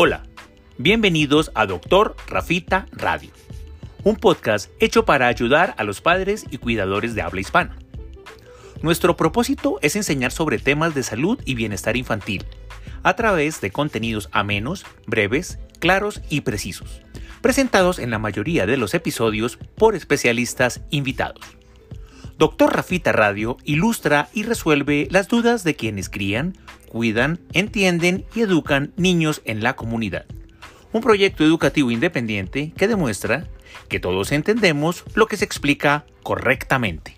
Hola, bienvenidos a Doctor Rafita Radio, un podcast hecho para ayudar a los padres y cuidadores de habla hispana. Nuestro propósito es enseñar sobre temas de salud y bienestar infantil, a través de contenidos amenos, breves, claros y precisos, presentados en la mayoría de los episodios por especialistas invitados. Doctor Rafita Radio ilustra y resuelve las dudas de quienes crían, cuidan, entienden y educan niños en la comunidad. Un proyecto educativo independiente que demuestra que todos entendemos lo que se explica correctamente.